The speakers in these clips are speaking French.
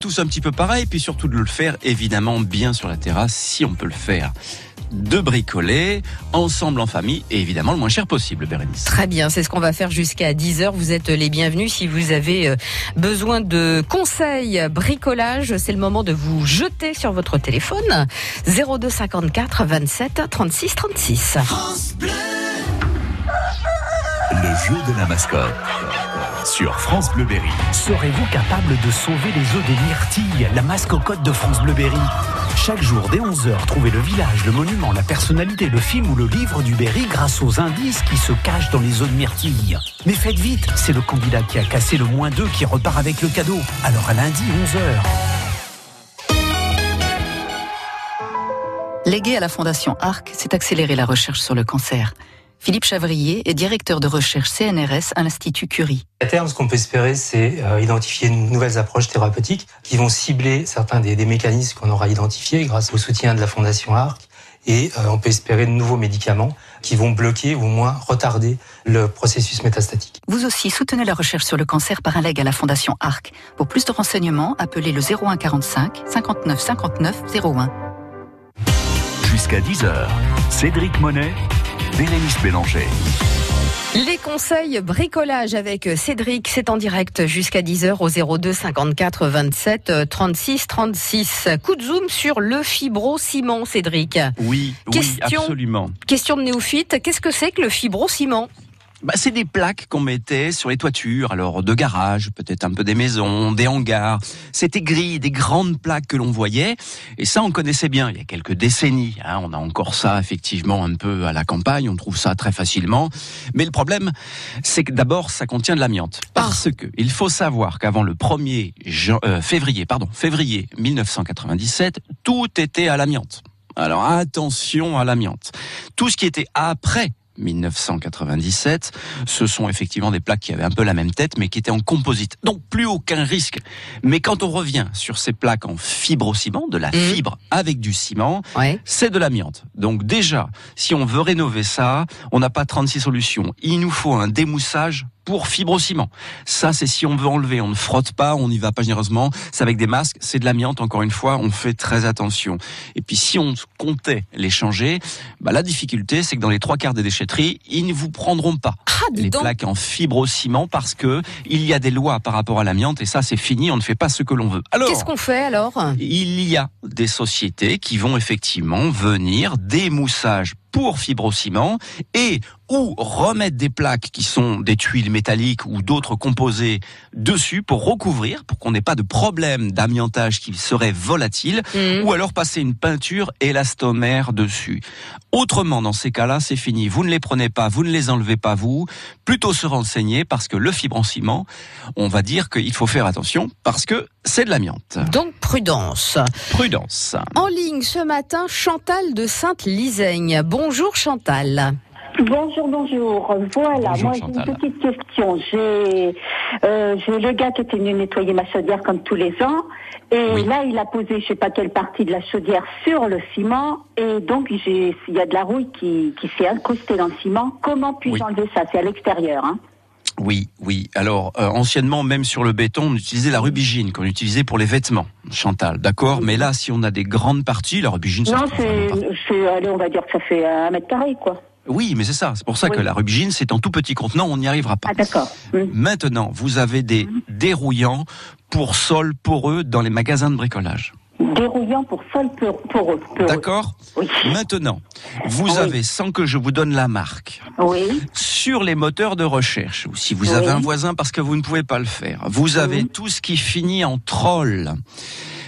Tous un petit peu pareil, puis surtout de le faire évidemment bien sur la terrasse si on peut le faire. De bricoler, ensemble en famille et évidemment le moins cher possible, Bérénice. Très bien, c'est ce qu'on va faire jusqu'à 10h. Vous êtes les bienvenus si vous avez euh, besoin de conseils bricolage. C'est le moment de vous jeter sur votre téléphone. 02 54 27 36 36. Le jeu de la mascotte sur France Bleu Berry. Serez-vous capable de sauver les œufs des myrtilles, la mascotte de France Bleu Berry? Chaque jour, dès 11h, trouvez le village, le monument, la personnalité, le film ou le livre du Berry grâce aux indices qui se cachent dans les œufs de myrtille. Mais faites vite, c'est le candidat qui a cassé le moins d'œufs qui repart avec le cadeau. Alors à lundi, 11h. Légué à la Fondation ARC, c'est accélérer la recherche sur le cancer. Philippe Chavrier est directeur de recherche CNRS à l'Institut Curie. À terme, ce qu'on peut espérer, c'est euh, identifier de nouvelles approches thérapeutiques qui vont cibler certains des, des mécanismes qu'on aura identifiés grâce au soutien de la Fondation ARC. Et euh, on peut espérer de nouveaux médicaments qui vont bloquer ou au moins retarder le processus métastatique. Vous aussi soutenez la recherche sur le cancer par un leg à la Fondation ARC. Pour plus de renseignements, appelez le 01 45 59 59 01. Jusqu'à 10h, Cédric Monet, Bérénice Bélanger. Les conseils bricolage avec Cédric, c'est en direct jusqu'à 10h au 02 54 27 36 36. Coup de zoom sur le fibro-ciment, Cédric. Oui, oui, Question- absolument. Question de néophyte, qu'est-ce que c'est que le fibro-ciment? Bah, c'est des plaques qu'on mettait sur les toitures, alors de garages, peut-être un peu des maisons, des hangars. C'était gris, des grandes plaques que l'on voyait, et ça on connaissait bien il y a quelques décennies. hein. on a encore ça effectivement un peu à la campagne, on trouve ça très facilement. Mais le problème, c'est que d'abord ça contient de l'amiante, parce que il faut savoir qu'avant le 1er jan- euh, février, pardon, février 1997, tout était à l'amiante. Alors attention à l'amiante. Tout ce qui était après 1997, ce sont effectivement des plaques qui avaient un peu la même tête, mais qui étaient en composite. Donc plus aucun risque. Mais quand on revient sur ces plaques en fibre-ciment, de la Mhm. fibre avec du ciment, Ouais. c'est de l'amiante. Donc déjà, si on veut rénover ça, on n'a pas 36 solutions. Il nous faut un démoussage pour fibre-ciment. Ça, c'est si on veut enlever, on ne frotte pas, on n'y va pas généreusement. C'est avec des masques, c'est de l'amiante. Encore une fois, on fait très attention. Et puis, si on comptait les changer, bah, la difficulté, c'est que dans les trois quarts des déchetteries, ils ne vous prendront pas Ah, les donc. plaques en fibre-ciment parce que il y a des lois par rapport à l'amiante et ça, c'est fini. On ne fait pas ce que l'on veut. Alors. Qu'est-ce qu'on fait alors? Il y a des sociétés qui vont effectivement venir des moussages pour fibrociment et ou remettre des plaques qui sont des tuiles métalliques ou d'autres composés dessus pour recouvrir, pour qu'on n'ait pas de problème d'amiantage qui serait volatile, Mhm. ou alors passer une peinture élastomère dessus. Autrement, dans ces cas-là, c'est fini. Vous ne les prenez pas, vous ne les enlevez pas vous. Plutôt se renseigner parce que le fibre-ciment, on va dire qu'il faut faire attention parce que c'est de l'amiante. Donc prudence. Prudence. En ligne ce matin, Chantal de Sainte-Lisaigne. Bonjour Chantal. Bonjour, bonjour. Voilà, Bonjour, moi j'ai une petite question. J'ai euh, j'ai le gars qui était venu nettoyer ma chaudière comme tous les ans. Et Oui. là, il a posé je sais pas quelle partie de la chaudière sur le ciment. Et donc, j'ai il y a de la rouille qui, qui s'est incrustée dans le ciment. Comment puis-je Oui. enlever ça? C'est à l'extérieur. Hein Oui, oui. Alors, euh, anciennement, même sur le béton, on utilisait la rubigine qu'on utilisait pour les vêtements, Chantal, d'accord? Mais là, si on a des grandes parties, la rubigine, ça non, c'est- allez, on va dire que ça fait un mètre carré, quoi. Oui, mais c'est ça. C'est pour ça que la rubigine, c'est en tout petit contenant, on n'y arrivera pas. Ah, d'accord. Maintenant, vous avez des dérouillants pour sol poreux dans les magasins de bricolage. Dérouillant pour sol pour, pour eux. pour. D'accord Oui. Maintenant, vous Oui. avez, sans que je vous donne la marque, Oui. sur les moteurs de recherche, ou si vous avez un voisin parce que vous ne pouvez pas le faire, vous avez tout ce qui finit en troll.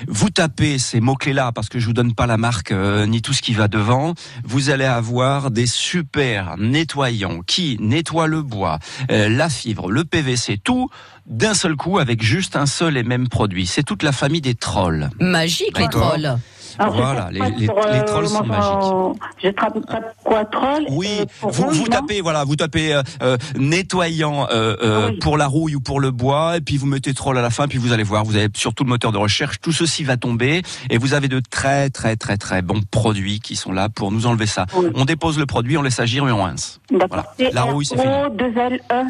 Vous tapez ces mots-clés-là, parce que je vous donne pas la marque euh, ni tout ce qui va devant, vous allez avoir des super nettoyants qui nettoient le bois, euh, la fibre, le PVC, tout d'un seul coup avec juste un seul et même produit. C'est toute la famille des trolls. Magique les trolls. Alors, je Voilà, les- les- les trolls sont mon- Je tape, tape quoi, troll Oui, euh, vous, vous tapez voilà, vous tapez euh, euh, nettoyant euh, euh, Oui. pour la rouille ou pour le bois, et puis vous mettez troll à la fin, puis vous allez voir, vous avez surtout le moteur de recherche, tout ceci va tomber, et vous avez de très très très très bons produits qui sont là pour nous enlever ça. Oui. On dépose le produit, on laisse agir et on rince. Voilà. La rouille, c'est fini. L, E.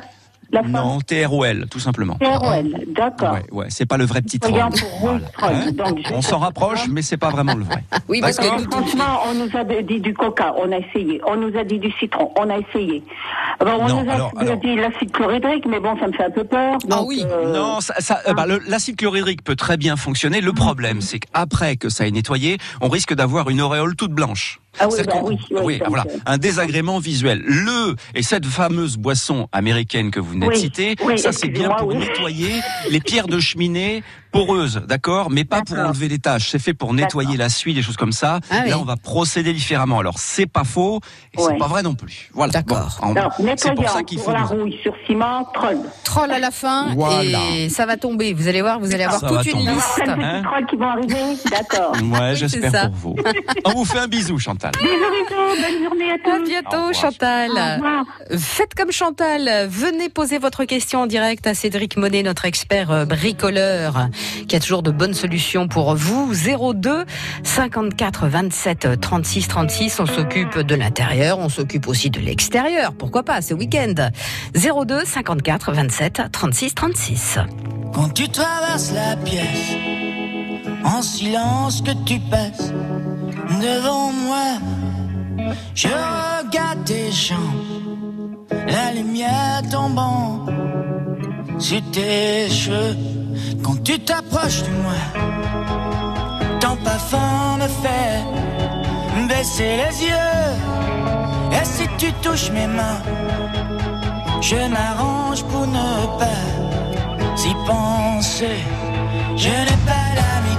La Non, T-R-O-L, tout simplement. TROL, d'accord. Ouais, ouais, c'est pas le vrai petit troll. Troll. Hein On s'en rapproche, mais c'est pas vraiment le vrai. Oui, parce que nous, Franchement, on nous a dit du coca, on a essayé. On nous a dit du citron, on a essayé. Bon, on Non, nous a alors- alors- dit l'acide chlorhydrique, mais bon, ça me fait un peu peur. Ah donc, oui. euh, Non, ça, ça- euh, bah, l'acide chlorhydrique peut très bien fonctionner. Le problème, c'est qu'après que ça ait nettoyé, on risque d'avoir une auréole toute blanche. Ah oui, bah oui, oui, voilà, un désagrément visuel. Le et cette fameuse boisson américaine que vous venez de citer, ça c'est bien pour nettoyer les pierres de cheminée poreuses, d'accord, mais pas pour enlever les taches. C'est fait pour nettoyer la suie, des choses comme ça. Ah oui. Là, on va procéder différemment. Alors c'est pas faux et c'est Ouais. pas vrai non plus. Voilà. D'accord. Bon, c'est pour nettoyant ça qu'il faut. pour la rouille sur ciment, troll. troll à la fin Voilà. et ça va tomber. Vous allez voir, vous allez avoir Ça toute une tomber. liste. Petits Hein trolls qui vont arriver, d'accord. Ouais, Oui, j'espère c'est pour vous. On vous fait un bisou, Chantal. Bisous, bisous, bonne journée à À tous. Au bientôt, revoir. Chantal. Faites comme Chantal, venez poser votre question en direct à Cédric Monet, notre expert euh, bricoleur, qui a toujours de bonnes solutions pour vous. 02 54 27 36 36, on s'occupe de l'intérieur, on s'occupe aussi de l'extérieur, pourquoi pas, ce week-end? 02 54 27 36 36. Quand tu traverses la pièce, en silence que tu passes devant moi, je regarde tes jambes, la lumière tombant sur tes cheveux. Quand tu t'approches de moi, ton parfum me fait baisser les yeux. Et si tu touches mes mains, je m'arrange pour ne pas s'y penser. Je n'ai pas d'amis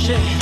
shit.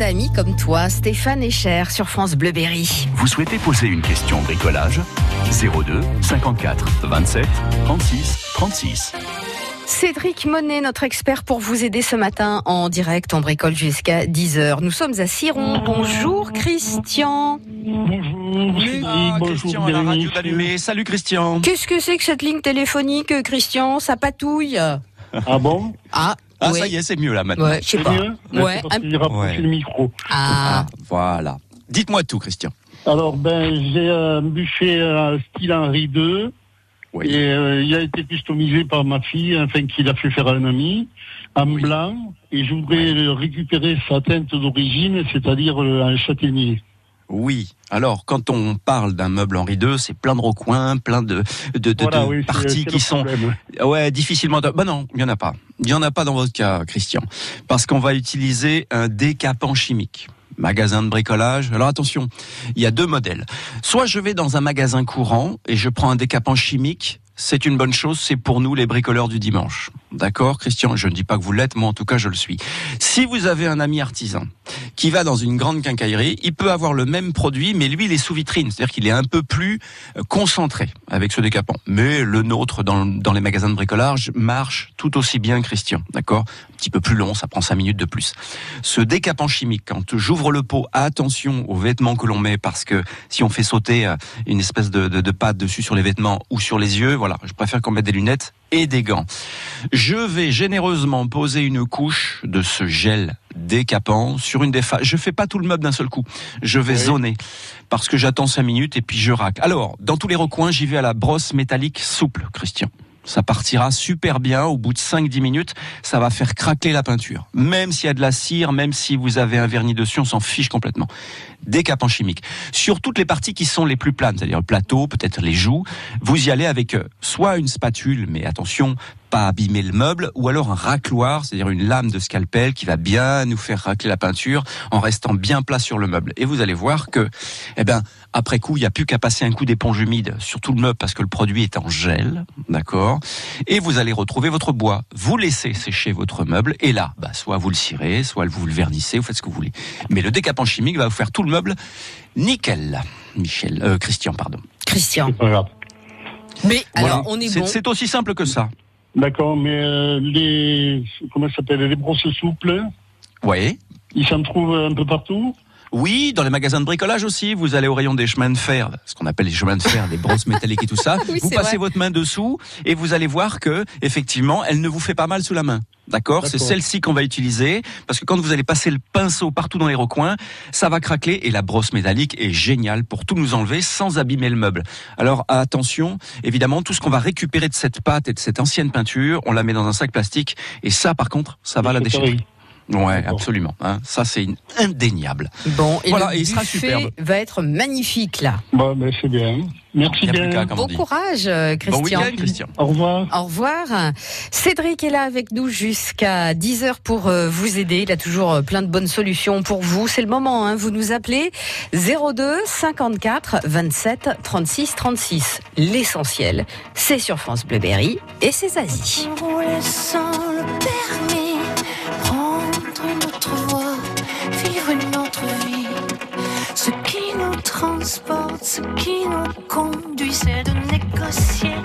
D'amis comme toi, Stéphane Echer sur France Bleu Berry. Vous souhaitez poser une question bricolage? 02 54 27 36 36. Cédric Monet, notre expert pour vous aider ce matin en direct. On bricole jusqu'à 10h. Nous sommes à Siron. Bonjour Christian. Ah, Christian à la radio. Salut Christian. Qu'est-ce que c'est que cette ligne téléphonique, Christian? Ça patouille. Ah bon? Ah, Ah, Oui. ça y est, c'est mieux là maintenant. Ouais, je sais C'est pas. mieux Ouais, parce un- qu'il rapproche Ouais. le micro. Ah, Voilà. Dites-moi tout, Christian. Alors, ben, j'ai un buffet euh, style Henri II. Oui. Et euh, il a été customisé par ma fille, enfin, qu'il a fait faire à un ami, en blanc. Et je voudrais le récupérer sa teinte d'origine, c'est-à-dire euh, un châtaignier. Oui. Alors, quand on parle d'un meuble Henri II, c'est plein de recoins, plein de, de, de, Voilà, de oui, c'est- parties qui sont ouais difficilement. Bah non, il y en a pas. Il y en a pas dans votre cas, Christian, parce qu'on va utiliser un décapant chimique. Magasin de bricolage. Alors attention, il y a deux modèles. Soit je vais dans un magasin courant et je prends un décapant chimique. C'est une bonne chose, c'est pour nous les bricoleurs du dimanche. D'accord, Christian? Je ne dis pas que vous l'êtes, moi en tout cas je le suis. Si vous avez un ami artisan qui va dans une grande quincaillerie, il peut avoir le même produit, mais lui il est sous vitrine, c'est-à-dire qu'il est un peu plus euh, concentré avec ce décapant. Mais le nôtre dans, dans les magasins de bricolage marche tout aussi bien, Christian. D'accord? Un petit peu plus long, ça prend cinq minutes de plus. Ce décapant chimique, quand j'ouvre le pot, attention aux vêtements que l'on met, parce que si on fait sauter euh, une espèce de, de, de pâte dessus sur les vêtements ou sur les yeux, voilà, je préfère qu'on mette des lunettes et des gants. Je vais généreusement poser une couche de ce gel décapant sur une des faces. Je fais pas tout le meuble d'un seul coup. Je vais Oui. zoner parce que j'attends cinq minutes et puis je racle. Alors, dans tous les recoins, j'y vais à la brosse métallique souple, Christian. Ça partira super bien. Au bout de 5-10 minutes, ça va faire craquer la peinture. Même s'il y a de la cire, même si vous avez un vernis dessus, on s'en fiche complètement. Décapant chimique. Sur toutes les parties qui sont les plus planes, c'est-à-dire le plateau, peut-être les joues, vous y allez avec euh, soit une spatule, mais attention, pas abîmer le meuble, ou alors un racloir, c'est-à-dire une lame de scalpel qui va bien nous faire racler la peinture en restant bien plat sur le meuble. Et vous allez voir que, eh ben, après coup, il n'y a plus qu'à passer un coup d'éponge humide sur tout le meuble parce que le produit est en gel, d'accord? Et vous allez retrouver votre bois. Vous laissez sécher votre meuble et là, bah, soit vous le cirez, soit vous le vernissez, vous faites ce que vous voulez. Mais le décapant chimique va vous faire tout le meuble nickel. Michel, euh, Christian, pardon. Christian. Mais Voilà. alors, on est C'est bon. c'est aussi simple que ça. D'accord, mais euh, les comment ça s'appelle les brosses souples, Ouais. ils s'en trouvent un peu partout? Oui, dans les magasins de bricolage aussi, vous allez au rayon des chemins de fer, ce qu'on appelle les chemins de fer, des brosses métalliques et tout ça. Oui, vous passez vrai. votre main dessous et vous allez voir que, effectivement, elle ne vous fait pas mal sous la main. D'accord? C'est celle-ci qu'on va utiliser parce que quand vous allez passer le pinceau partout dans les recoins, ça va craquer et la brosse métallique est géniale pour tout nous enlever sans abîmer le meuble. Alors attention, évidemment, tout ce qu'on va récupérer de cette pâte et de cette ancienne peinture, on la met dans un sac plastique et ça, par contre, ça va la pareil. Ouais, absolument. hein. Ça, c'est indéniable. Bon, et Voilà, le et il sera buffet superbe. va être magnifique là. Bon, ben c'est bien. Merci bien. Bon courage, euh, Bon Christian. week-end, Christian. Au revoir. Au revoir. Cédric est là avec nous jusqu'à 10h pour euh, vous aider. Il a toujours euh, plein de bonnes solutions pour vous. C'est le moment, hein. vous nous appelez 02 54 27 36 36. L'essentiel, c'est sur France Bleu Berry et c'est Zazie. Rouler sans le permis, ce qui nous conduit, c'est de négocier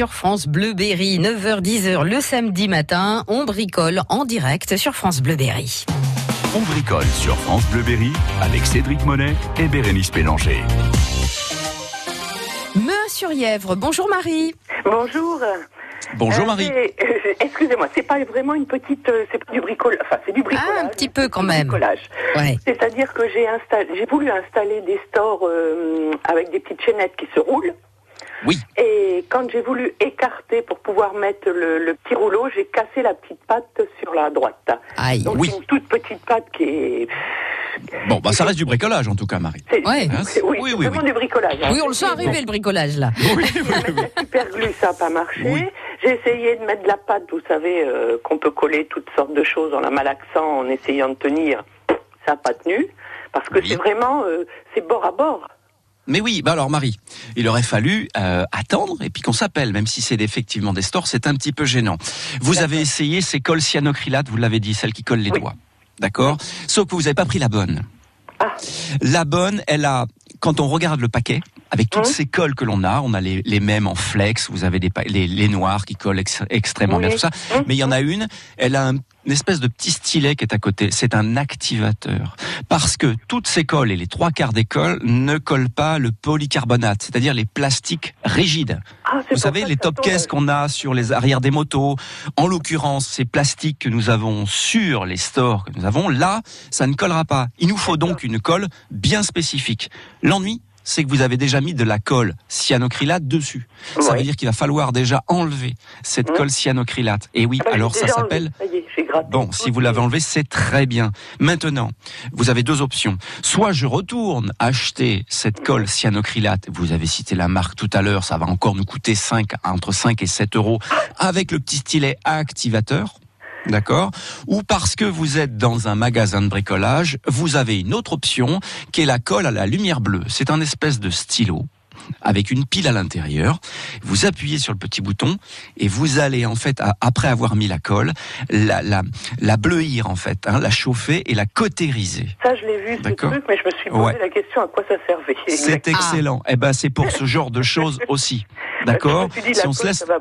sur France Bleu Berry, 9h-10h le samedi matin. On bricole en direct sur France Bleu Berry. On bricole sur France Bleu Berry avec Cédric Monet et Bérénice Pélanger. Monsieur Yèvre, bonjour Marie. Bonjour. Bonjour Euh, Marie. euh, Excusez-moi, c'est pas vraiment une petite, euh, c'est pas du bricolage, enfin c'est du bricolage. Ah, un petit peu quand du même. Bricolage. Ouais. C'est-à-dire que j'ai installé, j'ai voulu installer des stores euh, avec des petites chaînettes qui se roulent. Oui. Et quand j'ai voulu écarter pour pouvoir mettre le, le petit rouleau, j'ai cassé la petite patte sur la droite. Aïe. Donc Oui. une toute petite patte qui est. Bon, bah ça reste du bricolage en tout cas, Marie. c'est- Ouais. Hein, c'est- oui, oui, c'est oui, vraiment oui. du bricolage. hein. Oui, on le sent arriver le bricolage là. Oui, oui, oui, oui. super glue, ça n'a pas marché. Oui. J'ai essayé de mettre de la pâte, vous savez, euh, qu'on peut coller toutes sortes de choses en la malaxant, en essayant de tenir. Ça n'a pas tenu, parce que Oui. c'est vraiment, euh, c'est bord à bord. Mais oui, bah alors Marie, il aurait fallu euh, attendre et puis qu'on s'appelle, même si c'est effectivement des stores, c'est un petit peu gênant. Vous avez essayé ces colles cyanocrylates, vous l'avez dit, celles qui collent les Oui. doigts. D'accord Sauf que vous n'avez pas pris la bonne. Ah. La bonne, elle a, quand on regarde le paquet, avec toutes Hum. ces colles que l'on a, on a les, les mêmes en flex, vous avez des, les, les noirs qui collent ex- extrêmement bien, tout ça. Hum. Mais il y en a une, elle a un- une espèce de petit stylet qui est à côté. C'est un activateur. Parce que toutes ces colles et les trois quarts des colles ne collent pas le polycarbonate, c'est-à-dire les plastiques rigides. Ah, Vous savez, les top caisses qu'on a sur les arrières des motos, en l'occurrence, ces plastiques que nous avons sur les stores que nous avons, là, ça ne collera pas. Il nous faut donc une colle bien spécifique. L'ennui, c'est que vous avez déjà mis de la colle cyanocrylate dessus. Ça veut dire qu'il va falloir déjà enlever cette Mhm. colle cyanocrylate. Et oui, Ah bah, alors ça s'appelle Bon, si vous l'avez enlevé, c'est très bien. Maintenant, vous avez deux options. Soit je retourne acheter cette colle cyanocrylate. Vous avez cité la marque tout à l'heure. Ça va encore nous coûter 5, entre 5 et 7 euros avec le petit stylet activateur. D'accord Ou parce que vous êtes dans un magasin de bricolage, vous avez une autre option qui est la colle à la lumière bleue. C'est un espèce de stylo avec une pile à l'intérieur. Vous appuyez sur le petit bouton et vous allez en fait, après avoir mis la colle, la, la, la bleuir en fait, hein, la chauffer et la cautériser. Ça, je l'ai vu, ce truc, mais je me suis posé Ouais. la question à quoi ça servait. C'est Exactement. excellent. Eh ben, c'est pour ce genre de choses aussi. D'accord Si on se laisse ça, va,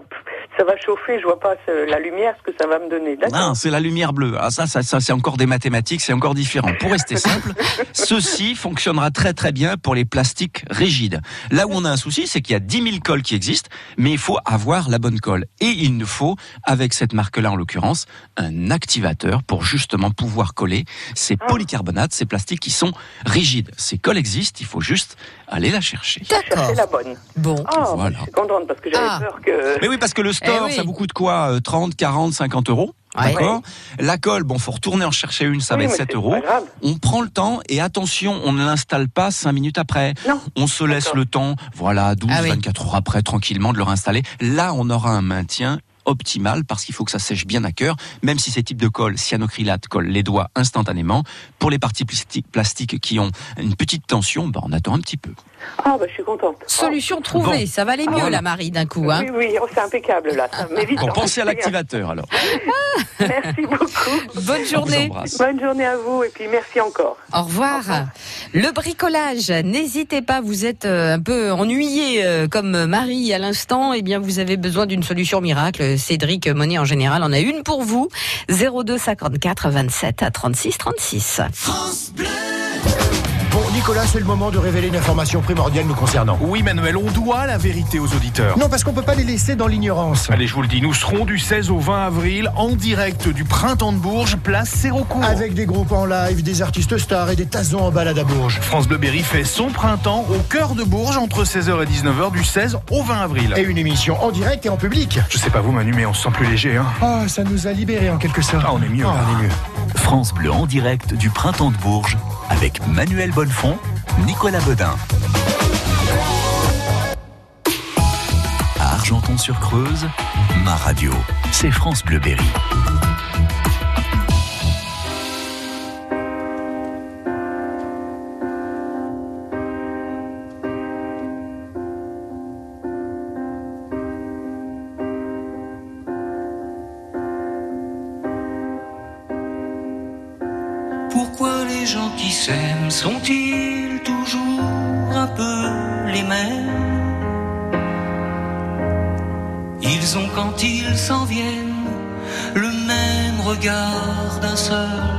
ça va chauffer, je vois pas ce- la lumière, ce que ça va me donner. Non, c'est la lumière bleue. Ah, ça, ça, ça c'est encore des mathématiques, c'est encore différent. Pour rester simple, ceci fonctionnera très très bien pour les plastiques rigides. Là où on a un souci, c'est qu'il y a 10 000 colles qui existent, mais il faut avoir la bonne colle. Et il nous faut, avec cette marque-là en l'occurrence, un activateur pour justement pouvoir coller ces Ah. polycarbonates, ces plastiques qui sont rigides. Ces colles existent, il faut juste aller la chercher. D'accord. C'est la bonne. Bon. Ah, Voilà. je suis contente parce que j'avais Ah. peur que. Mais oui, parce que le Eh oui. ça vous coûte quoi Euh, 30, 40, 50 euros Ouais. D'accord? La colle, bon, faut retourner en chercher une, ça Oui, va être mais 7 c'est euros. On prend le temps et attention, on ne l'installe pas 5 minutes après. Non. On se laisse le temps, voilà, 12, Ah oui. 24 heures après, tranquillement, de le réinstaller. Là, on aura un maintien optimal parce qu'il faut que ça sèche bien à cœur, même si ces types de colle, cyanocrylate, collent les doigts instantanément. Pour les parties plasti- plastiques qui ont une petite tension, bah, on attend un petit peu. Ah, bah, je suis contente. Solution trouvée, ça va aller mieux Voilà. la Marie d'un coup. Hein. Oui, oui, oh, c'est impeccable là. Ça Bon, pensez à l'activateur alors. Merci beaucoup. Bonne journée. Bonne journée à vous et puis merci encore. Au revoir. Le bricolage, n'hésitez pas, vous êtes euh, un peu ennuyé euh, comme Marie à l'instant, eh bien vous avez besoin d'une solution miracle. Cédric Monet en général en a une pour vous. 02 54 27 à 36 36. Bon, Nicolas, c'est le moment de révéler une information primordiale nous concernant. Oui, Manuel, on doit la vérité aux auditeurs. Non, parce qu'on peut pas les laisser dans l'ignorance. Allez, je vous le dis, nous serons du 16 au 20 avril en direct du Printemps de Bourges, place Sérocourt. Avec des groupes en live, des artistes stars et des tazons en balade à Bourges. France Bleu Berry fait son printemps au cœur de Bourges entre 16h et 19h du 16 au 20 avril. Et une émission en direct et en public. Je sais pas vous, Manu, mais on se sent plus léger, hein. Ah, ça nous a libérés en quelque sorte. Ah, on est mieux, Ah, là. on est mieux. France Bleu en direct du Printemps de Bourges avec Manuel Bonnefond, Nicolas Bedin. À Argenton-sur-Creuse, ma radio, c'est France Bleu Berry. Le même regard d'un seul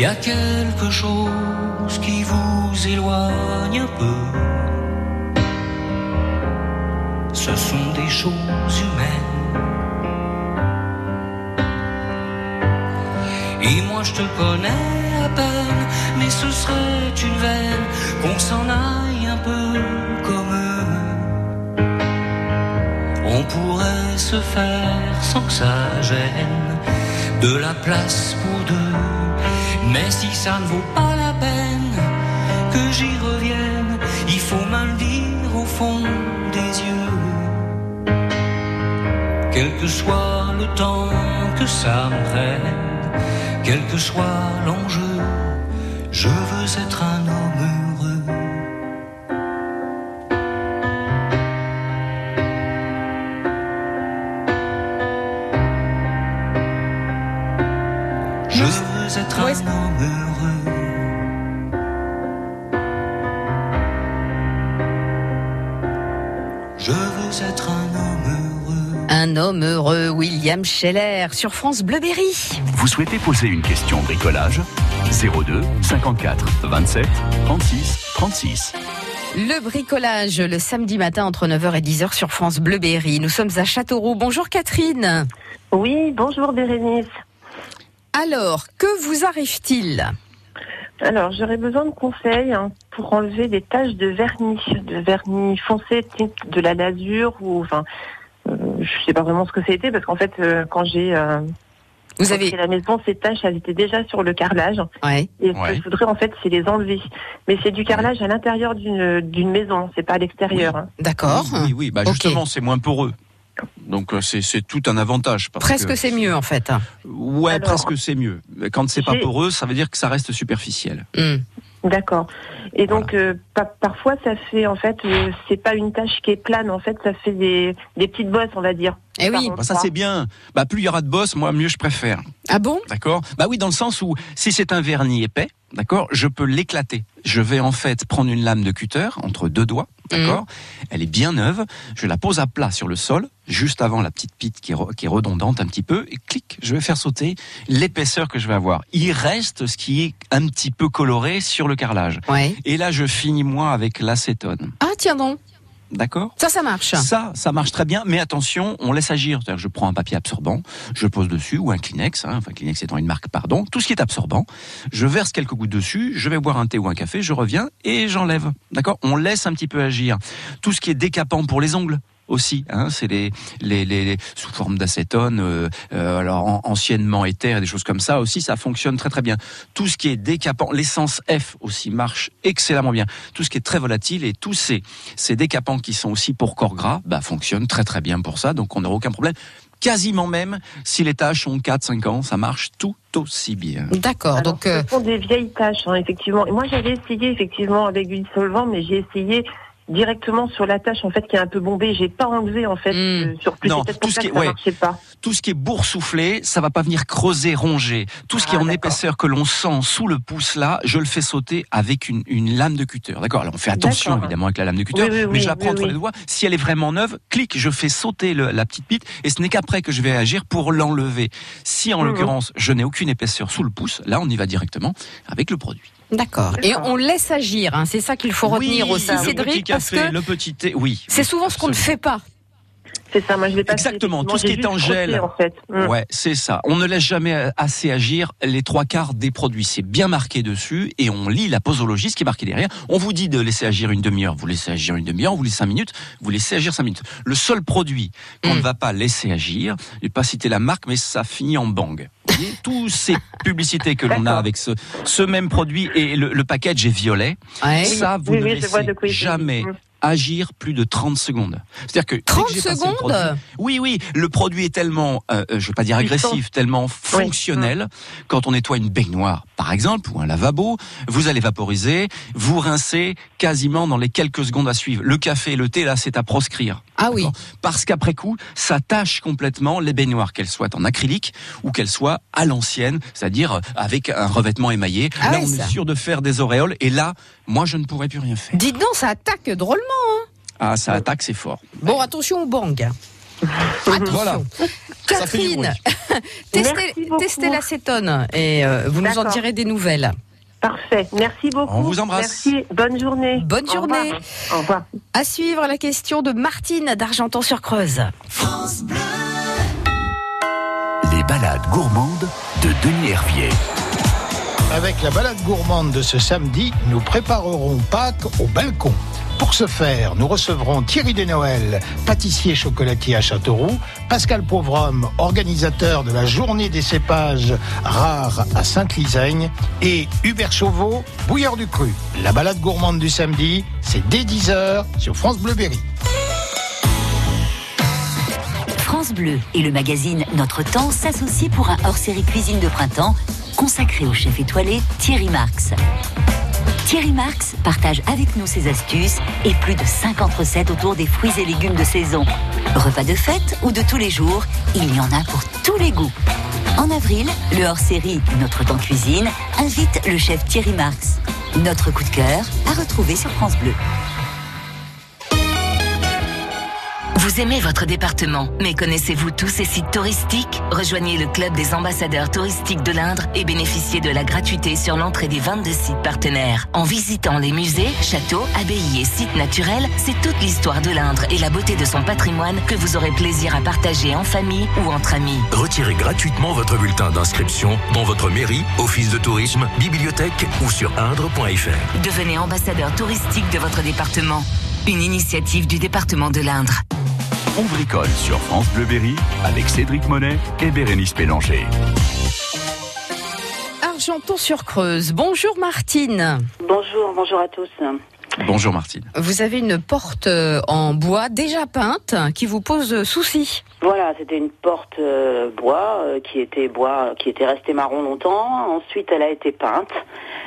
Y a quelque chose qui vous éloigne un peu. Ce sont des choses humaines. Et moi je te connais à peine, mais ce serait une veine qu'on s'en aille un peu comme eux. On pourrait se faire sans que ça gêne de la place. Si ça ne vaut pas la peine que j'y revienne, il faut mal dire au fond des yeux. Quel que soit le temps que ça me prenne, quel que soit l'enjeu, veux être un homme heureux. Je veux être un homme heureux. Un homme heureux, William Scheller, sur France Bleuberry. Vous souhaitez poser une question bricolage? 02 54 27 36 36. Le bricolage, le samedi matin entre 9h et 10h sur France Bleuberry. Nous sommes à Châteauroux. Bonjour Catherine. Oui, bonjour Bérénice. Alors, que vous arrive-t-il Alors, j'aurais besoin de conseils hein, pour enlever des taches de vernis, de vernis foncé, type de la lasure ou enfin, euh, je sais pas vraiment ce que c'était parce qu'en fait, euh, quand j'ai euh, vous avez la maison, ces taches, elles étaient déjà sur le carrelage. Ouais. Et ce que je voudrais en fait, c'est les enlever. Mais c'est du carrelage à l'intérieur d'une d'une maison, c'est pas à l'extérieur. hein. D'accord. Oui, oui, bah justement, c'est moins poreux. Donc euh, c'est tout un avantage. Parce Presque que- c'est mieux en fait. Ouais, Alors, presque c'est mieux. Quand c'est pas poreux, ça veut dire que ça reste superficiel. D'accord. Et donc euh, pa- parfois ça fait en fait euh, c'est pas une tache qui est plane en fait ça fait des, des petites bosses on va dire. Eh oui. Bah, ça c'est bien. Bah plus il y aura de boss, moi mieux je préfère. Ah bon? D'accord? Bah oui, dans le sens où si c'est un vernis épais, d'accord, je peux l'éclater. Je vais en fait prendre une lame de cutter entre deux doigts, d'accord? Elle est bien neuve. Je la pose à plat sur le sol, juste avant la petite pite qui est, qui est redondante un petit peu, et clic, je vais faire sauter l'épaisseur que je vais avoir. Il reste ce qui est un petit peu coloré sur le carrelage. Ouais. Et là, je finis moi avec l'acétone. Ah tiens donc. D'accord Ça, ça marche. Ça, ça marche très bien, mais attention, on laisse agir. C'est-à-dire, je prends un papier absorbant, je le pose dessus, ou un Kleenex, hein, enfin Kleenex étant une marque, pardon, tout ce qui est absorbant, je verse quelques gouttes dessus, je vais boire un thé ou un café, je reviens et j'enlève. D'accord? On laisse un petit peu agir. Tout ce qui est décapant pour les ongles, aussi. Hein, c'est les, les, les, les- sous forme d'acétone, euh, euh, alors en- anciennement éther, et des choses comme ça aussi, ça fonctionne très très bien. Tout ce qui est décapant, l'essence F aussi marche excellemment bien. Tout ce qui est très volatile et tous ces, ces décapants qui sont aussi pour corps gras, bah, fonctionnent très très bien pour ça, donc on n'aura aucun problème. Quasiment même, si les tâches ont 4-5 ans, ça marche tout aussi bien. D'accord. Alors, Donc, euh, ce sont des vieilles tâches, hein, effectivement. Et moi, j'avais essayé effectivement avec du dissolvant, mais j'ai essayé directement sur la tâche en fait qui est un peu bombée. J'ai pas enlevé en fait euh, sur plus. Hmm. Non, tout ce qui est- ça ouais. pas. Tout ce qui est boursouflé, ça va pas venir creuser, ronger. Tout ce qui est Ah, en épaisseur que l'on sent sous le pouce là, je le fais sauter avec une, une lame de cutter. D'accord Alors on fait attention évidemment avec la lame de cutter, Oui, oui, mais oui, je la prends entre les doigts. Si elle est vraiment neuve, clic, je fais sauter le- la petite bite et ce n'est qu'après que je vais agir pour l'enlever. Si en Mhm. l'occurrence je n'ai aucune épaisseur sous le pouce, là on y va directement avec le produit. D'accord. Et on laisse agir. hein, C'est ça qu'il faut retenir Oui, aussi, le Cédric, petit parce café, que le petit thé, oui. c'est souvent ce qu'on ne fait pas. C'est ça, moi je l'ai pas Exactement, tout ce qui est en gel. frotté, en fait. Mm. Ouais, c'est ça. On ne laisse jamais euh, assez agir les trois quarts des produits. C'est bien marqué dessus et on lit la posologie, ce qui est marqué derrière. On vous dit de laisser agir une demi-heure, vous laissez agir une demi-heure, on vous laisse cinq minutes, vous laissez agir cinq minutes. Le seul produit qu'on ne va pas laisser agir, je vais pas citer la marque, mais ça finit en bang. Tous ces publicités que l'on a avec ce, ce même produit et le, le package est violet, Ouais. ça, vous oui, ne oui, laissez de jamais Mm. agir plus de 30 secondes. C'est-à-dire que dès que 30 j'ai passé le secondes produit- oui, oui, le produit est tellement, euh, euh, je vais pas dire agressif, tellement fonctionnel. Quand on nettoie une baignoire, par exemple, ou un lavabo, vous allez vaporiser, vous rincez quasiment dans les quelques secondes à suivre. Le café, le thé, là, c'est à proscrire. Ah oui. Parce qu'après coup, ça tâche complètement les baignoires, qu'elles soient en acrylique ou qu'elles soient à l'ancienne, c'est-à-dire euh, avec un revêtement émaillé. Ah là, ouais, on ça. est sûr de faire des auréoles. Et là, moi, je ne pourrais plus rien faire. Dites donc, ça attaque drôlement. hein. Ah, ça attaque, c'est fort. Bon, attention au bang. Attention. Voilà. Catherine, testez, l'acétone et euh, vous nous en direz des nouvelles. Parfait. Merci beaucoup. On vous embrasse. Merci. Bonne journée. Bonne Au journée. revoir. Au revoir. À suivre la question de Martine d'Argenton-sur-Creuse. Les balades gourmandes de Denis Hervier. Avec la balade gourmande de ce samedi, nous préparerons Pâques au balcon. Pour ce faire, nous recevrons Thierry Desnoël, pâtissier chocolatier à Châteauroux, Pascal Pauvrehomme, organisateur de la journée des cépages rares à Sainte-Lisaigne, et Hubert Chauveau, bouilleur du cru. La balade gourmande du samedi, c'est dès 10h sur France Bleu Berry. France Bleu et le magazine Notre Temps s'associent pour un hors-série cuisine de printemps consacré au chef étoilé Thierry Marx. Thierry Marx partage avec nous ses astuces et plus de 50 recettes autour des fruits et légumes de saison. Repas de fête ou de tous les jours, il y en a pour tous les goûts. En avril, le hors-série Notre Temps Cuisine invite le chef Thierry Marx. Notre coup de cœur à retrouver sur France Bleu. Vous aimez votre département, mais connaissez-vous tous ces sites touristiques? Rejoignez le club des ambassadeurs touristiques de l'Indre et bénéficiez de la gratuité sur l'entrée des 22 sites partenaires. En visitant les musées, châteaux, abbayes et sites naturels, c'est toute l'histoire de l'Indre et la beauté de son patrimoine que vous aurez plaisir à partager en famille ou entre amis. Retirez gratuitement votre bulletin d'inscription dans votre mairie, office de tourisme, bibliothèque ou sur indre.fr. Devenez ambassadeur touristique de votre département. Une initiative du département de l'Indre. On bricole sur France Bleu Berry avec Cédric Monet et Bérénice Pélanger. Argenton-sur-Creuse. Bonjour Martine. Bonjour, bonjour à tous. Bonjour Martine. Vous avez une porte euh, en bois déjà peinte qui vous pose souci. Voilà, c'était une porte euh, bois euh, qui était bois, qui était restée marron longtemps. Ensuite, elle a été peinte.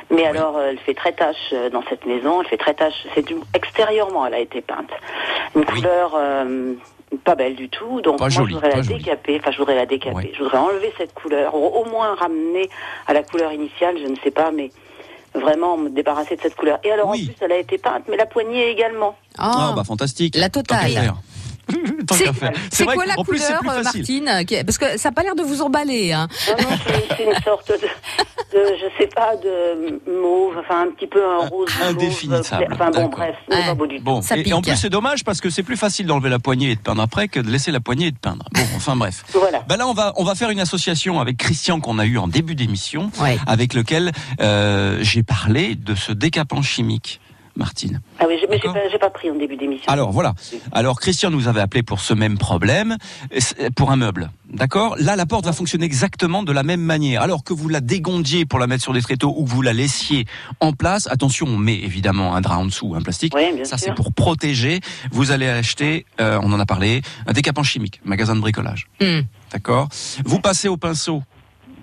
Mais alors, euh, elle fait très tache dans cette maison. Elle fait très tache. C'est du extérieurement, elle a été peinte. Une couleur euh, pas belle du tout. Donc, Pas moi, jolie, je voudrais la jolie. décaper. Enfin, je voudrais la décaper. Je voudrais enlever cette couleur, au, au moins ramener à la couleur initiale. Je ne sais pas, mais vraiment me débarrasser de cette couleur. Et alors, en plus, elle a été peinte, mais la poignée également. Ah, bah fantastique. La Tant totale. C'est qu'à faire. c'est vrai quoi la qu'en plus, c'est couleur, plus. Martine Parce que ça n'a pas l'air de vous emballer. Hein. Non, non, c'est c'est une sorte de, de, je sais pas, de mauve, enfin un petit peu un rose. mauve, Indéfinissable. Enfin bon, D'accord. bref, c'est pas beau du tout. Bon, et, et en plus c'est dommage parce que c'est plus facile d'enlever la poignée et de peindre après que de laisser la poignée et de peindre. Bon, enfin bref. Voilà. Bah là on va on va faire une association avec Christian qu'on a eu en début d'émission, avec lequel euh, j'ai parlé de ce décapant chimique. Martine. Ah oui, j'ai- mais j'ai pas, j'ai pas pris en début d'émission. Alors voilà. Alors Christian nous avait appelé pour ce même problème, pour un meuble. D'accord? Là, la porte va fonctionner exactement de la même manière. Alors que vous la dégondiez pour la mettre sur des tréteaux ou que vous la laissiez en place, attention, on met évidemment un drap en dessous, un plastique. Oui, bien Ça, c'est pour protéger. Vous allez acheter, euh, on en a parlé, un décapant chimique, magasin de bricolage. Hmm. D'accord? Vous passez au pinceau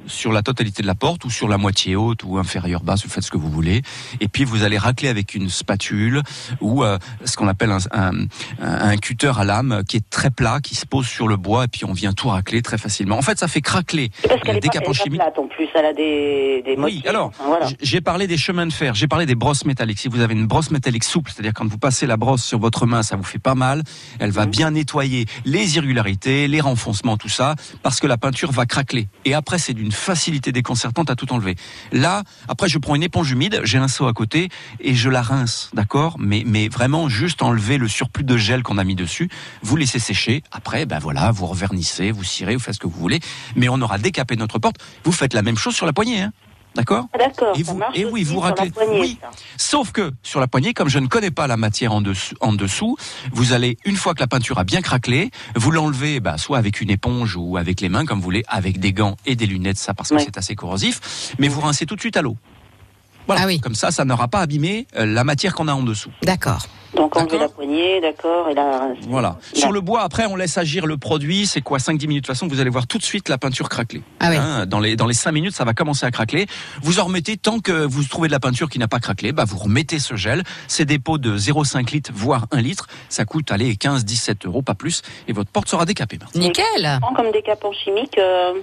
sur la totalité de la porte ou sur la moitié haute ou inférieure basse, vous faites ce que vous voulez. Et puis vous allez racler avec une spatule ou euh, ce qu'on appelle un, un, un cutter à lame qui est très plat, qui se pose sur le bois et puis on vient tout racler très facilement. En fait, ça fait craqueler Parce qu'elle le est pas, elle décapant est pas chimique. plate en plus, elle a des, des Oui, alors, voilà. j'ai parlé des chemins de fer, j'ai parlé des brosses métalliques. Si vous avez une brosse métallique souple, c'est-à-dire quand vous passez la brosse sur votre main, ça vous fait pas mal, elle Mhm. va bien nettoyer les irrégularités, les renfoncements, tout ça, parce que la peinture va craqueler. Et après, c'est d'une facilité déconcertante à tout enlever. Là, après, je prends une éponge humide, j'ai un seau à côté, et je la rince, d'accord? Mais, mais vraiment, juste enlever le surplus de gel qu'on a mis dessus, vous laissez sécher, après, ben voilà, vous revernissez, vous cirez, vous faites ce que vous voulez, mais on aura décapé notre porte, vous faites la même chose sur la poignée, hein D'accord Ah, D'accord, et vous, et oui, vous raclez. poignée, oui. Sauf que sur la poignée, comme je ne connais pas la matière en dessous, en dessous, vous allez une fois que la peinture a bien craquelé, vous l'enlevez, bah, soit avec une éponge ou avec les mains, comme vous voulez, avec des gants et des lunettes, ça parce que c'est assez corrosif. Mais vous rincez tout de suite à l'eau. Voilà. Ah oui. Comme ça, ça n'aura pas abîmé euh, la matière qu'on a en dessous. D'accord. Donc enlever la poignée, d'accord, et la... Voilà. Sur le bois, après, on laisse agir le produit. C'est quoi 5-10 minutes De toute façon, vous allez voir tout de suite la peinture craqueler. Ah oui. Hein, dans les dans les 5 minutes, ça va commencer à craqueler. Vous en remettez tant que vous trouvez de la peinture qui n'a pas craquelé, bah vous remettez ce gel. C'est des pots de 0,5 litres, voire 1 litre. Ça coûte, allez, 15-17 euros, pas plus. Et votre porte sera décapée. Nickel. Comme décapant chimique. euh,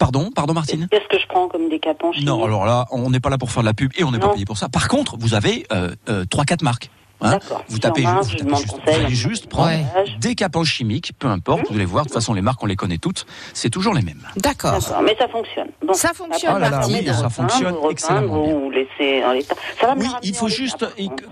Pardon, pardon, Martine Qu'est-ce que je prends comme décapant Non, alors là, on n'est pas là pour faire de la pub et on n'est pas payé pour ça. Par contre, vous avez euh, euh, 3-4 marques. Hein vous tapez, vous juste, conseil. vous allez juste prendre Ouais. des capants chimiques, peu importe, vous allez voir, de toute façon les marques on les connaît toutes, c'est toujours les mêmes. D'accord. Mais ça fonctionne. Bon. Ça fonctionne, là là, Martine. oui, ça fonctionne vous repeindre, excellemment bien. Vous laissez en l'état. Ça va Oui, il faut en juste,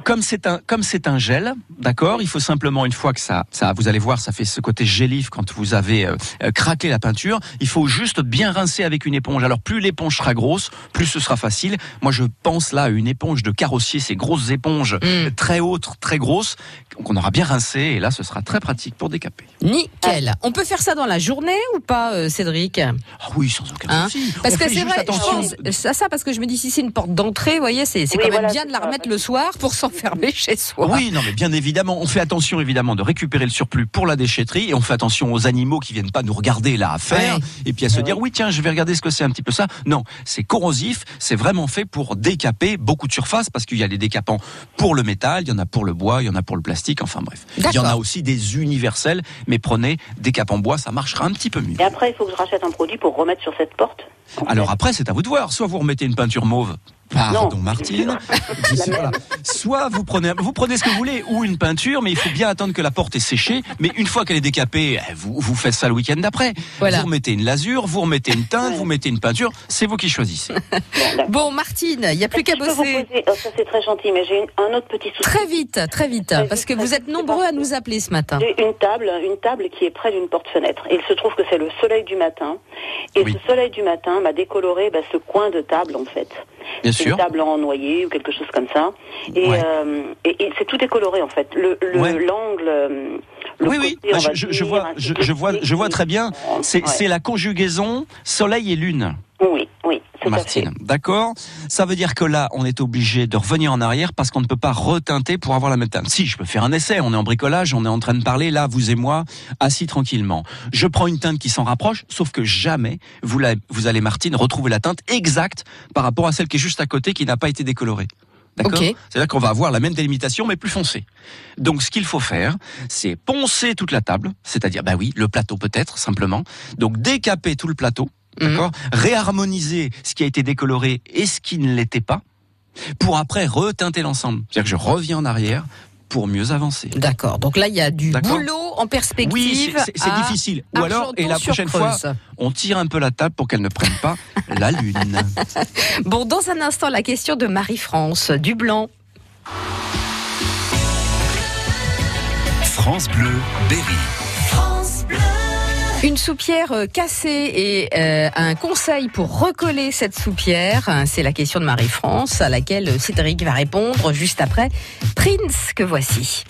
comme c'est un, comme c'est un gel, d'accord, il faut simplement une fois que ça, ça, vous allez voir, ça fait ce côté gélif quand vous avez euh, euh, craqué la peinture. Il faut juste bien rincer avec une éponge. Alors plus l'éponge sera grosse, plus ce sera facile. Moi, je pense là à une éponge de carrossier, ces grosses éponges Mm. très hautes, très grosses, qu'on aura bien rincé, et là, ce sera très pratique pour décaper. Nickel. On peut faire ça dans la journée ou pas, euh, Cédric? Ah oui, sans aucun Hein souci. Parce On que c'est juste vrai, attention. je pense à ça parce que je me dis si c'est une porte d'entrée, vous voyez, c'est c'est Oui, quand même voilà, bien de la remettre le soir pour s'enfermer chez soi. Oui, non, mais bien évidemment, on fait attention évidemment de récupérer le surplus pour la déchetterie et on fait attention aux animaux qui viennent pas nous regarder là à faire Ouais. et puis à se dire oui tiens je vais regarder ce que c'est un petit peu ça. Non, c'est corrosif, c'est vraiment fait pour décaper beaucoup de surface parce qu'il y a des décapants pour le métal, il y en a pour le bois, il y en a pour le plastique, enfin bref. Il y en a aussi des universels, mais prenez décapant bois, ça marchera un petit peu mieux. Et après, il faut que je rachète un produit pour remettre sur cette porte. Alors après, c'est à vous de voir. Soit vous remettez une peinture mauve. Pardon, Non. Martine. Voilà. Soit vous prenez, vous prenez ce que vous voulez, ou une peinture, mais il faut bien attendre que la porte est séchée. Mais une fois qu'elle est décapée, eh, vous, vous faites ça le week-end d'après. Voilà. Vous remettez une lasure, vous remettez une teinte, vous mettez une peinture. C'est vous qui choisissez. Bon, Martine, il n'y a plus qu'à bosser. poser- oh, ça c'est très gentil, mais j'ai un autre petit souci. Très vite, très vite, Très parce vite, que vous êtes nombreux à nous appeler ce matin. J'ai une table, une table qui est près d'une porte-fenêtre. Et il se trouve que c'est le soleil du matin. Et Oui. ce soleil du matin m'a décoloré bah, ce coin de table, en fait. Bien sûr. Une table en noyer ou quelque chose comme ça. Et, Ouais. euh, et, et c'est tout décoloré, en fait. Le le- Ouais. l'angle. euh, le oui, oui. côté, on je, vois, je, vois, je vois très bien. C'est Ouais. c'est la conjugaison soleil et lune. Oui, Martine, d'accord Ça veut dire que là, on est obligé de revenir en arrière parce qu'on ne peut pas reteinter pour avoir la même teinte. Si, je peux faire un essai, on est en bricolage, on est en train de parler, là, vous et moi, assis tranquillement. Je prends une teinte qui s'en rapproche, sauf que jamais, vous, la- vous allez, Martine, retrouver la teinte exacte par rapport à celle qui est juste à côté, qui n'a pas été décolorée. D'accord. C'est-à-dire qu'on va avoir la même délimitation, mais plus foncée. Donc, ce qu'il faut faire, c'est poncer toute la table, c'est-à-dire, bah oui, le plateau peut-être, simplement. Donc, décaper tout le plateau. D'accord Réharmoniser ce qui a été décoloré et ce qui ne l'était pas, pour après reteinter l'ensemble. C'est-à-dire que je reviens en arrière pour mieux avancer. D'accord. Donc là, il y a du boulot en perspective. Oui, c'est- difficile. Ou alors, et la prochaine fois, on tire un peu la table pour qu'elle ne prenne pas la lune. Bon, dans un instant, la question de Marie-France du Blanc. France Bleu, Berry. France Bleu. Une soupière euh, cassée et euh, un conseil pour recoller cette soupière, hein, c'est la question de Marie-France à laquelle Cédric va répondre juste après. Prince que voici.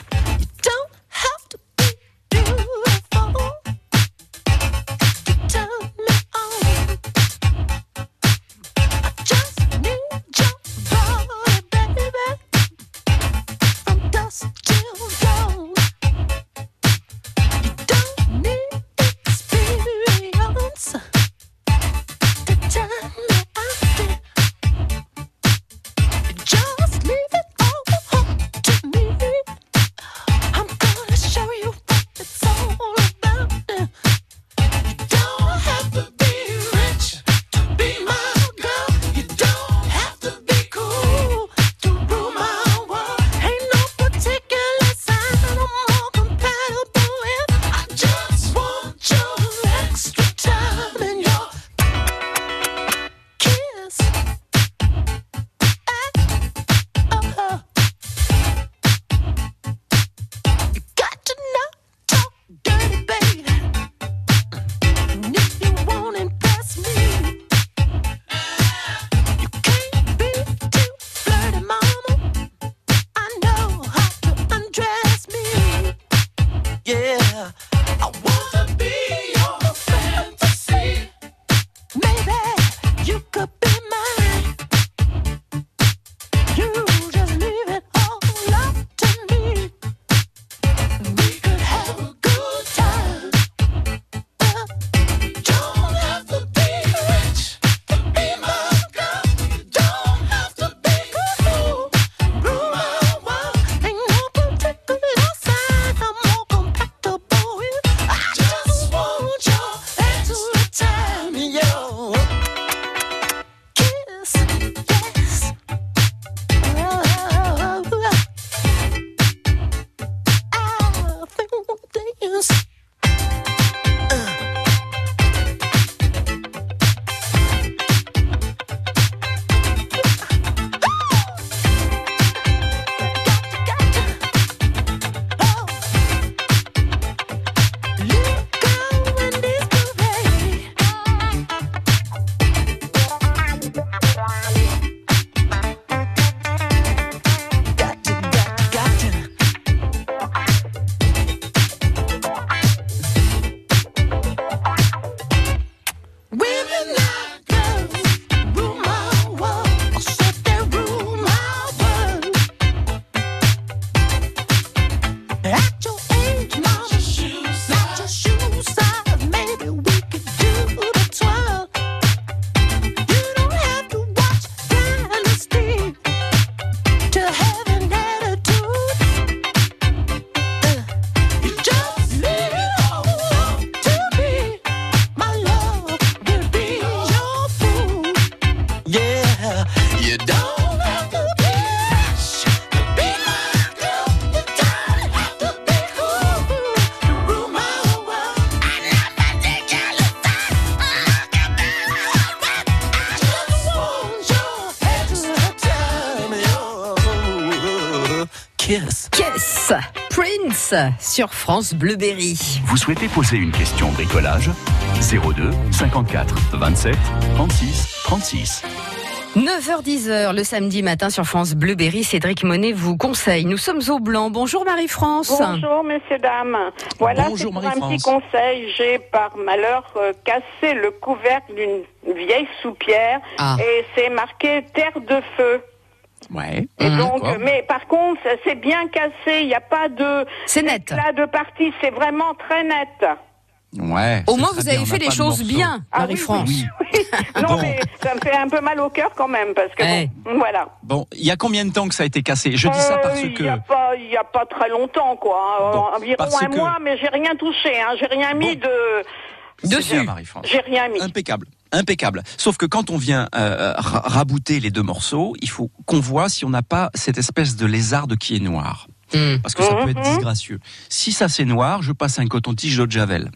Kiss. Kiss Prince sur France Bleu Berry. Vous souhaitez poser une question bricolage? 02 54 27 36 36. 9h10 le samedi matin sur France Bleu Berry, Cédric Monet vous conseille. Nous sommes au blanc. Bonjour Marie-France. Bonjour messieurs, dames. Voilà, c'est Bonjour, pour un petit conseil. J'ai par malheur euh, cassé le couvercle d'une vieille soupière Ah. et c'est marqué terre de feu. Ouais. Et donc, euh, mais par contre, c'est bien cassé. Il n'y a pas de C'est net. Là de partie, c'est vraiment très net. Ouais. Au moins vous bien, avez fait les choses bien, Ah oui, Marie-France. Non, Bon. mais ça me fait un peu mal au cœur quand même parce que bon, voilà. Bon, il y a combien de temps que ça a été cassé? Je dis ça Euh, parce Il que n'y a il y a pas très longtemps, quoi. hein, Bon, environ un que- mois, mais j'ai rien touché. Hein, j'ai rien mis de. Marie-France. J'ai rien mis. Impeccable. Impeccable. Sauf que quand on vient euh, ra- rabouter les deux morceaux, il faut qu'on voit si on n'a pas cette espèce de lézarde qui est noire. Parce que ça peut être Mhm. disgracieux. Si ça c'est noir, je passe un coton-tige d'eau de javel.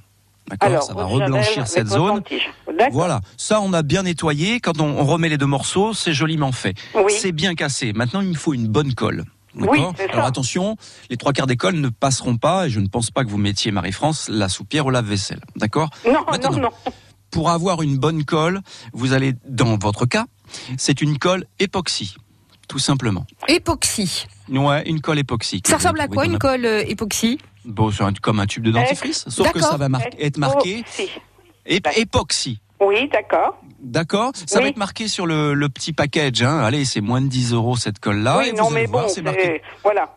D'accord Alors, Ça va reblanchir cette zone. Voilà, ça on a bien nettoyé. Quand on, on remet les deux morceaux, c'est joliment fait. Oui. C'est bien cassé. Maintenant, il me faut une bonne colle. Oui. Alors attention, les trois quarts des cols ne passeront pas, et je ne pense pas que vous mettiez Marie-France la soupière au lave-vaisselle. D'accord Non, Maintenant, non, non. Pour avoir une bonne colle, vous allez, dans votre cas, c'est une colle époxy, tout simplement. Époxy. Ouais, une colle époxy. Ça ressemble à quoi une colle euh, époxy? Bon, c'est un- comme un tube de dentifrice, sauf que ça va mar- être marqué ép- époxy. Oui, d'accord. D'accord Ça Oui. va être marqué sur le, le petit package. Hein. Allez, c'est moins de 10 euros cette colle-là. oui, et non, vous allez mais voir, bon, c'est marqué. voilà.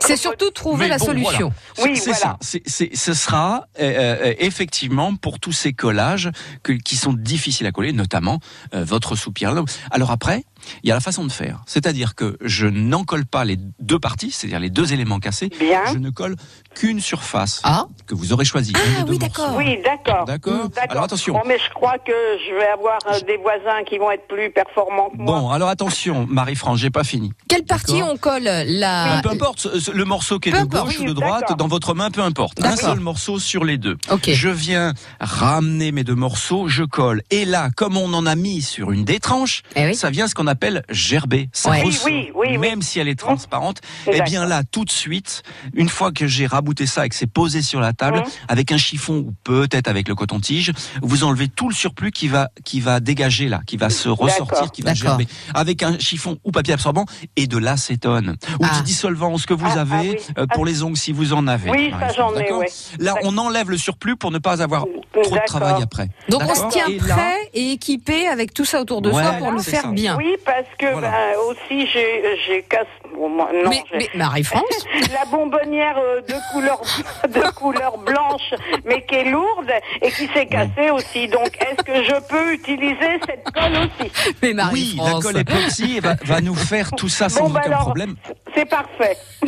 C'est surtout trouver Mais la bon, solution. voilà. C'est c'est ça. C'est- c'est- ce sera euh, euh, effectivement pour tous ces collages que- qui sont difficiles à coller, notamment euh, votre soupir. Alors après, il y a la façon de faire. C'est-à-dire que je n'en colle pas les deux parties, c'est-à-dire les deux éléments cassés. Je ne colle qu'une surface que vous aurez choisie. Ah oui, d'accord. Oui, d'accord. D'accord. Alors attention. Bon, mais je crois que je vais avoir euh, des voisins qui vont être plus performants que moi. Bon, alors attention, Marie-France, j'ai pas fini. Quelle partie on colle la Peu importe, le morceau qui est Peu de gauche ou de droite, dans votre main, peu importe. Un seul morceau sur les deux. Je viens ramener mes deux morceaux, je colle. Et là, comme on en a mis sur une des tranches, ça vient ce qu'on appelle gerber. Ça Ouais. Oui, ressort. oui, oui, oui. Même si elle est transparente, eh bien là, tout de suite, une fois que j'ai rabouté ça et que c'est posé sur la table, Mhm. avec un chiffon ou peut-être avec le coton-tige, vous enlevez tout le surplus qui va, qui va dégager là, qui va se ressortir, qui va gerber. Avec un chiffon ou papier absorbant et de l'acétone. Ou Ah. du dissolvant, ce que vous Ah, avez ah oui. euh, pour Ah. les ongles si vous en avez. Oui, ça, exemple, j'en ai, ouais. Là, on enlève le surplus pour ne pas avoir trop de travail après. Donc on se tient Et là- prêt et équipé avec tout ça autour de soi pour le faire ça. bien. Oui, parce que ben, aussi j'ai j'ai cassé. Bon, moi, non, Mais- Marie-France La bonbonnière euh, de couleur de couleur blanche, mais qui est lourde et qui s'est cassée aussi. Donc, est-ce que je peux utiliser cette colle aussi? Mais Oui, la colle époxy va, va nous faire tout ça sans Bon, bah aucun alors, problème. C'est parfait.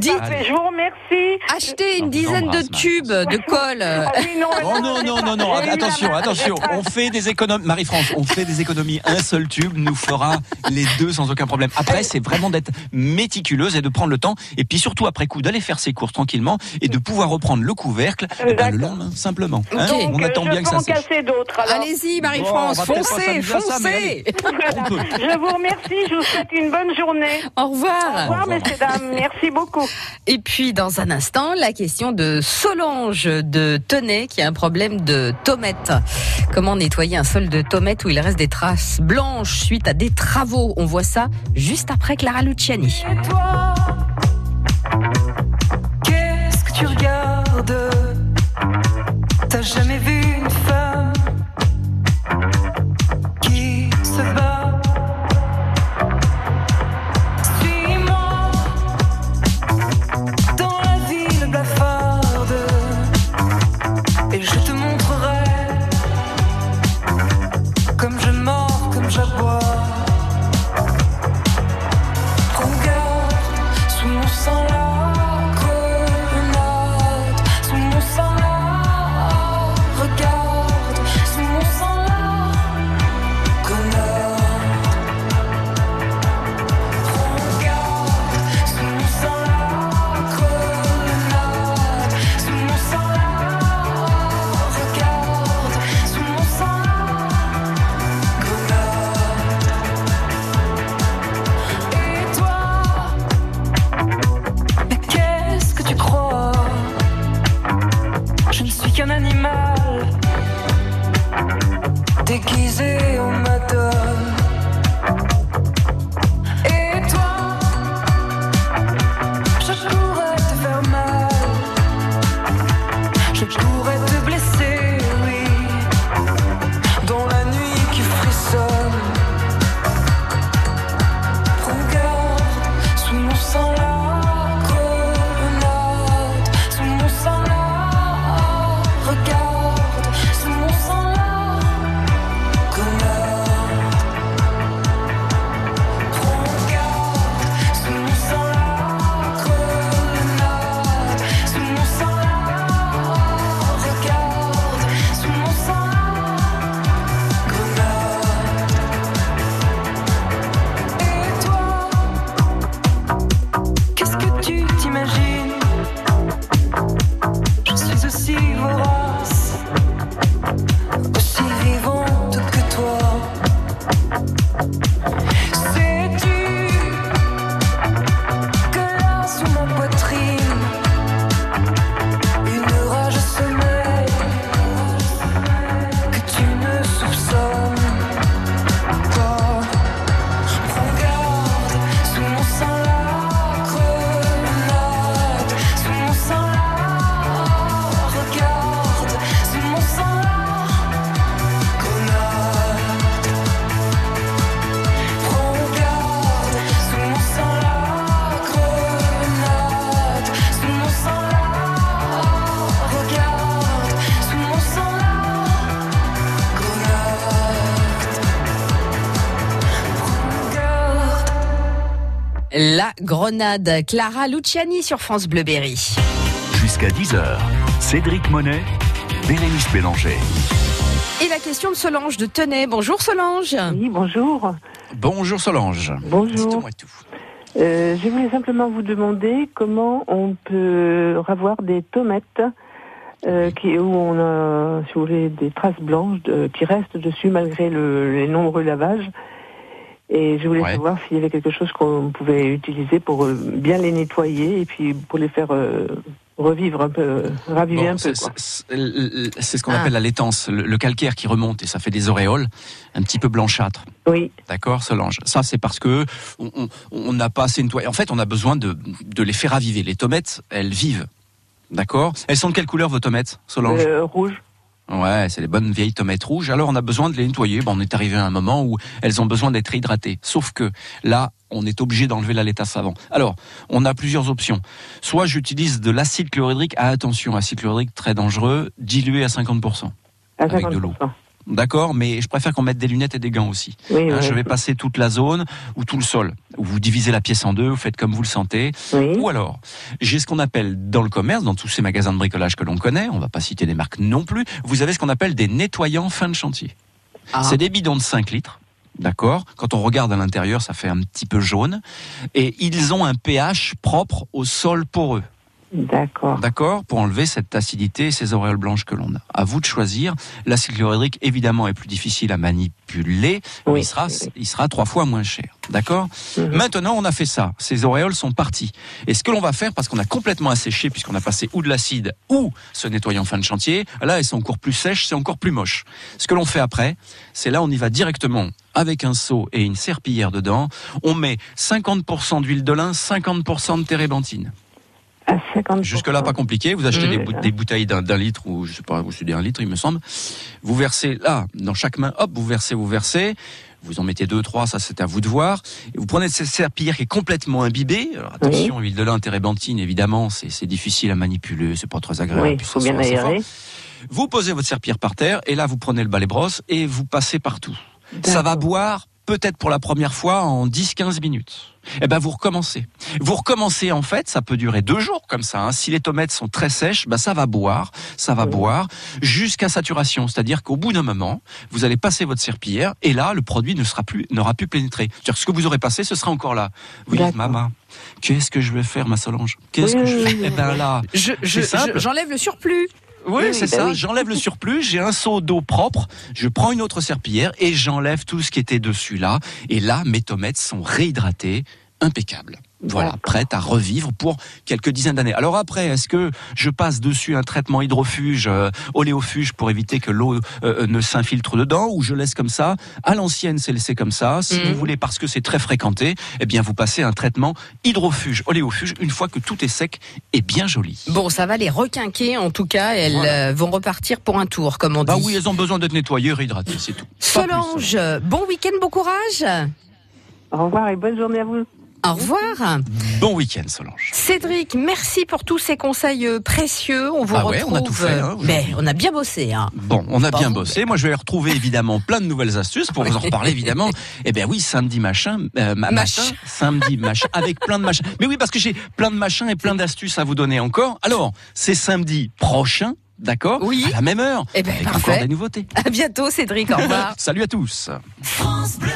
C'est parfait. Je vous remercie. Achetez une dizaine de tubes de colle. Ah oui, non, Oh non, non, non, non, attention, attention, on fait des économies, Marie-France, on fait des économies. Un seul tube nous fera les deux sans aucun problème. Après, c'est vraiment d'être méticuleuse et de prendre le temps, et puis surtout après coup, d'aller faire ses courses tranquillement et de pouvoir reprendre le couvercle eh ben, le lendemain, simplement. Hein, Donc, on attend je bien que ça casser d'autres. Allez-y, Marie-France, foncez, ça, foncez. Voilà. Je vous remercie. Je vous souhaite une bonne journée. Au revoir. Au revoir, messieurs, dames. Merci beaucoup. Et puis, dans un instant, la question de Solange de Tenay qui a un problème de tomate. Comment nettoyer un sol de tomate où il reste des traces blanches suite à des travaux? On voit ça juste après Clara Luciani. Toi Qu'est-ce que tu regardes? Clara Luciani sur France Bleu Berry. Jusqu'à 10h, Cédric Monet, Bérénice Bélanger. Et la question de Solange de Tenay. Bonjour Solange. Oui, bonjour. Bonjour Solange. Bonjour. Dites-moi tout. Euh, je voulais simplement vous demander comment on peut avoir des tomates euh, qui, où on a, si vous voulez, des traces blanches de- qui restent dessus malgré le- les nombreux lavages. Et je voulais Ouais. savoir s'il y avait quelque chose qu'on pouvait utiliser pour euh, bien les nettoyer et puis pour les faire euh, revivre un peu, euh, raviver Bon, un peu. c'est- ce qu'on Ah. appelle la laitance, le, le calcaire qui remonte et ça fait des auréoles un petit peu blanchâtres. Oui. D'accord, Solange. Ça, c'est parce que on- n'a pas assez nettoyé. En fait, on a besoin de, de les faire raviver. Les tomates, elles vivent. D'accord? Elles sont de quelle couleur vos tomates, Solange? Euh, rouge. Ouais, c'est les bonnes vieilles tomates rouges. Alors, on a besoin de les nettoyer. Bon, on est arrivé à un moment où elles ont besoin d'être hydratées. Sauf que là, on est obligé d'enlever la laitasse avant. Alors, on a plusieurs options. Soit j'utilise de l'acide chlorhydrique. Ah, attention, acide chlorhydrique très dangereux, dilué à 50%. À avec de l'eau. 50%. D'accord, mais je préfère qu'on mette des lunettes et des gants aussi. Oui, Hein, oui. Je vais passer toute la zone ou tout le sol. Vous divisez la pièce en deux, vous faites comme vous le sentez. Ou alors, j'ai ce qu'on appelle dans le commerce, dans tous ces magasins de bricolage que l'on connaît, on va pas citer des marques non plus, vous avez ce qu'on appelle des nettoyants fin de chantier. Ah. C'est des bidons de 5 litres. D'accord? Quand on regarde à l'intérieur, ça fait un petit peu jaune. Et ils ont un pH propre au sol poreux. D'accord. D'accord Pour enlever cette acidité et ces auréoles blanches que l'on a. À vous de choisir. L'acide chlorhydrique, évidemment, est plus difficile à manipuler. mais il, sera, il sera trois fois moins cher. D'accord Maintenant, on a fait ça. Ces auréoles sont parties. Et ce que l'on va faire, parce qu'on a complètement asséché, puisqu'on a passé ou de l'acide ou ce nettoyant fin de chantier, là, elles sont encore plus sèches, c'est encore plus moche. Ce que l'on fait après, c'est là, on y va directement avec un seau et une serpillière dedans. On met 50% d'huile de lin, 50% de térébenthine. Jusque-là, pas compliqué. Vous achetez Mmh. des, bou- des bouteilles d'un d'un litre ou je sais pas, vous c'est un litre, il me semble. Vous versez là, dans chaque main, hop, vous versez, vous versez. Vous en mettez deux, trois, ça c'est à vous de voir. Et vous prenez cette serpillière qui est complètement imbibée. Alors attention, huile de lin, térébenthine, évidemment, c'est difficile à manipuler, c'est pas très agréable. Oui, il faut bien aérer. Vous posez votre serpillière par terre et là vous prenez le balai brosse et vous passez partout. Ça va boire peut-être pour la première fois en 10-15 minutes. Eh ben vous recommencez. Vous recommencez en fait, ça peut durer deux jours comme ça. hein. Si les tomates sont très sèches, ben ça va boire, ça va boire jusqu'à saturation. C'est-à-dire qu'au bout d'un moment, vous allez passer votre serpillière et là le produit ne sera plus, n'aura plus pénétré. C'est-à-dire que ce que vous aurez passé, ce sera encore là. Vous dites, maman, qu'est-ce que je vais faire, ma Solange? Qu'est-ce Oui, que je oui, Eh ben là, Je, je- c'est simple. je- j'enlève le surplus. Oui, Oui, c'est bah ça. oui. J'enlève le surplus, j'ai un seau d'eau propre, je prends une autre serpillière et j'enlève tout ce qui était dessus là. Et là, mes tomates sont réhydratées, impeccables. Voilà, prêtes à revivre pour quelques dizaines d'années. Alors après, est-ce que je passe dessus un traitement hydrofuge, euh, oléofuge pour éviter que l'eau euh, ne s'infiltre dedans, ou je laisse comme ça À l'ancienne, c'est laissé comme ça. Si Mhm. vous voulez, parce que c'est très fréquenté, eh bien, vous passez un traitement hydrofuge, oléofuge, une fois que tout est sec et bien joli. Bon, ça va les requinquer. En tout cas, elles euh, vont repartir pour un tour, comme on dit. Bah oui, elles ont besoin d'être nettoyées, réhydratées, c'est tout. Solange, bon week-end, bon courage. Au revoir et bonne journée à vous. Au revoir. Bon week-end, Solange. Cédric, merci pour tous ces conseils euh, précieux. On vous Ah ouais, retrouve. on a tout fait, hein, euh, mais on a bien bossé. Hein. Bon, on a bien bossé. Moi, je vais retrouver évidemment plein de nouvelles astuces pour vous en reparler évidemment. Eh bien oui, samedi machin, euh, ma- Mach. matin, samedi machin, avec plein de machins. Mais oui, parce que j'ai plein de machins et plein d'astuces à vous donner encore. Alors, c'est samedi prochain, d'accord? Oui. À la même heure. Eh avec parfait. encore des nouveautés. À bientôt, Cédric. Au revoir. Salut à tous. France Bleu.